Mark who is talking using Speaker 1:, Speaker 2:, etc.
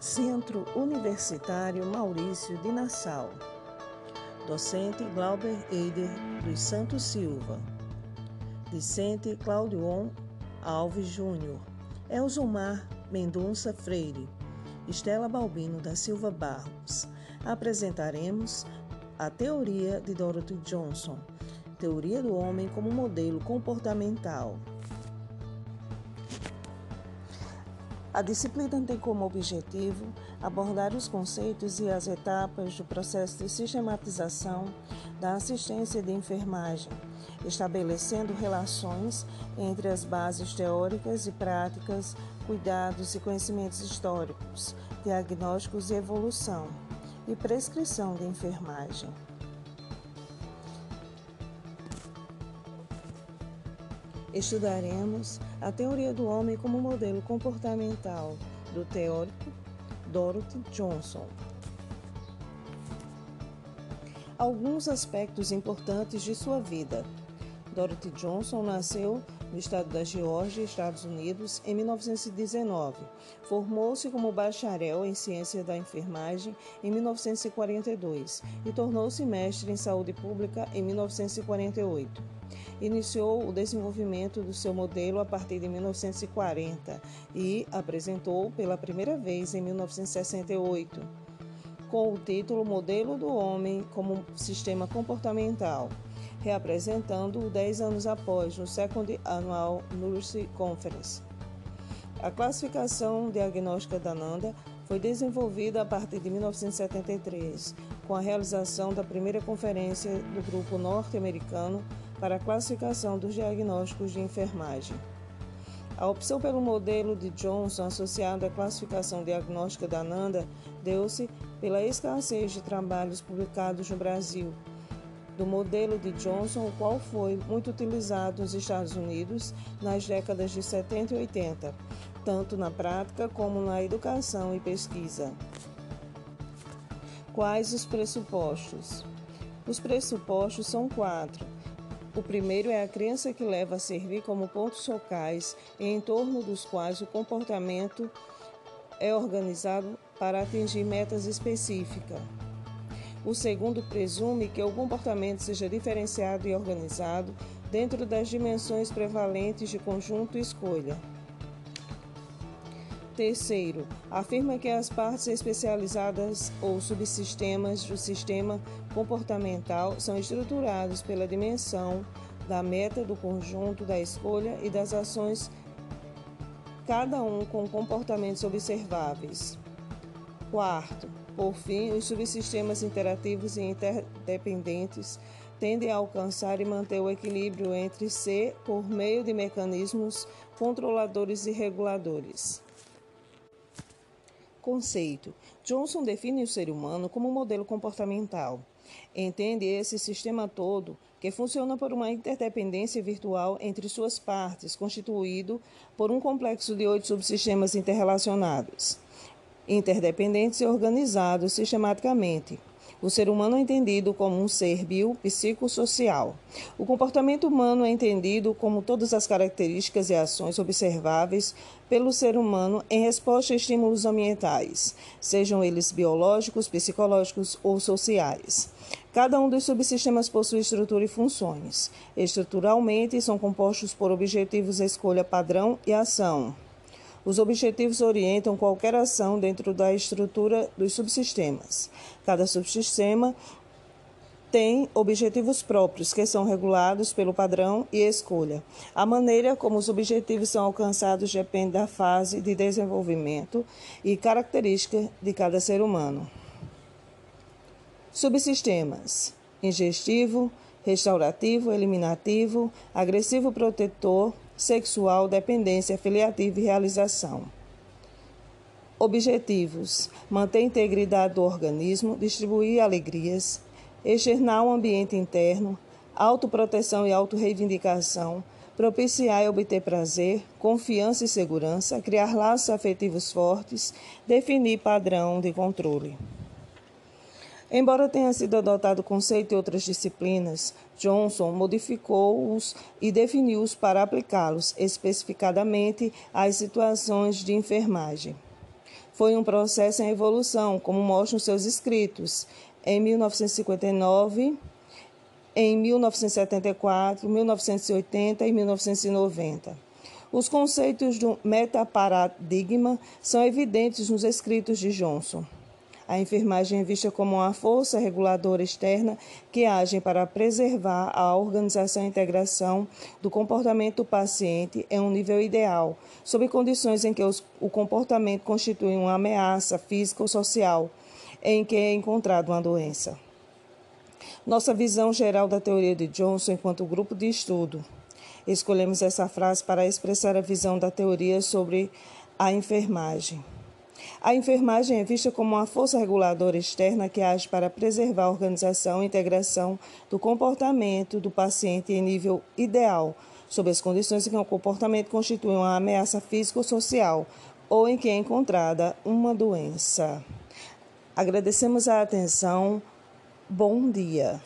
Speaker 1: Centro Universitário Maurício de Nassau. Docente Glauber Eider dos Santos Silva. Discente Claudion Alves Júnior. Elzomar Mendonça Freire. Estela Balbino da Silva Barros. Apresentaremos a teoria de Dorothy Johnson, teoria do homem como modelo comportamental. A disciplina tem como objetivo abordar os conceitos e as etapas do processo de sistematização da assistência de enfermagem, estabelecendo relações entre as bases teóricas e práticas, cuidados e conhecimentos históricos, diagnósticos e evolução, e prescrição de enfermagem. Estudaremos a teoria do homem como modelo comportamental do teórico Dorothy Johnson. Alguns aspectos importantes de sua vida. Dorothy Johnson nasceu no estado da Geórgia, Estados Unidos, em 1919. Formou-se como bacharel em ciência da enfermagem em 1942 e tornou-se mestre em saúde pública em 1948. Iniciou o desenvolvimento do seu modelo a partir de 1940 e apresentou pela primeira vez em 1968, com o título Modelo do Homem como Sistema Comportamental reapresentando-o dez anos após, no Second Annual Nurse Conference. A classificação diagnóstica da Nanda foi desenvolvida a partir de 1973, com a realização da primeira conferência do grupo norte-americano para a classificação dos diagnósticos de enfermagem. A opção pelo modelo de Johnson associado à classificação diagnóstica da Nanda deu-se pela escassez de trabalhos publicados no Brasil do modelo de Johnson, o qual foi muito utilizado nos Estados Unidos nas décadas de 70 e 80, tanto na prática como na educação e pesquisa. Quais os pressupostos? Os pressupostos são quatro. O primeiro é a crença que leva a servir como pontos focais em torno dos quais o comportamento é organizado para atingir metas específicas. O segundo presume que o comportamento seja diferenciado e organizado dentro das dimensões prevalentes de conjunto e escolha. Terceiro, afirma que as partes especializadas ou subsistemas do sistema comportamental são estruturados pela dimensão da meta do conjunto da escolha e das ações, cada um com comportamentos observáveis. Quarto, por fim, os subsistemas interativos e interdependentes tendem a alcançar e manter o equilíbrio entre si por meio de mecanismos controladores e reguladores. Conceito: Johnson define o ser humano como um modelo comportamental. Entende esse sistema todo que funciona por uma interdependência virtual entre suas partes, constituído por um complexo de oito subsistemas interrelacionados interdependentes e organizados sistematicamente. O ser humano é entendido como um ser biopsicossocial. O comportamento humano é entendido como todas as características e ações observáveis pelo ser humano em resposta a estímulos ambientais, sejam eles biológicos, psicológicos ou sociais. Cada um dos subsistemas possui estrutura e funções. Estruturalmente, são compostos por objetivos, escolha padrão e ação. Os objetivos orientam qualquer ação dentro da estrutura dos subsistemas. Cada subsistema tem objetivos próprios, que são regulados pelo padrão e escolha. A maneira como os objetivos são alcançados depende da fase de desenvolvimento e característica de cada ser humano. Subsistemas: ingestivo, restaurativo, eliminativo, agressivo protetor, sexual, dependência, filiativa e realização. Objetivos: manter a integridade do organismo, distribuir alegrias, externar o ambiente interno, autoproteção e autorreivindicação, propiciar e obter prazer, confiança e segurança, criar laços afetivos fortes, definir padrão de controle. Embora tenha sido adotado o conceito em outras disciplinas, Johnson modificou-os e definiu-os para aplicá-los especificadamente às situações de enfermagem. foi um processo em evolução, como mostram seus escritos. Em 1959, em 1974, 1980 e 1990. Os conceitos do metaparadigma são evidentes nos escritos de Johnson. A enfermagem é vista como uma força reguladora externa que age para preservar a organização e integração do comportamento do paciente em um nível ideal, sob condições em que os, o comportamento constitui uma ameaça física ou social, em que é encontrada uma doença. Nossa visão geral da teoria de Johnson enquanto grupo de estudo. Escolhemos essa frase para expressar a visão da teoria sobre a enfermagem. A enfermagem é vista como uma força reguladora externa que age para preservar a organização e integração do comportamento do paciente em nível ideal, sob as condições em que o comportamento constitui uma ameaça física ou social ou em que é encontrada uma doença. Agradecemos a atenção. Bom dia.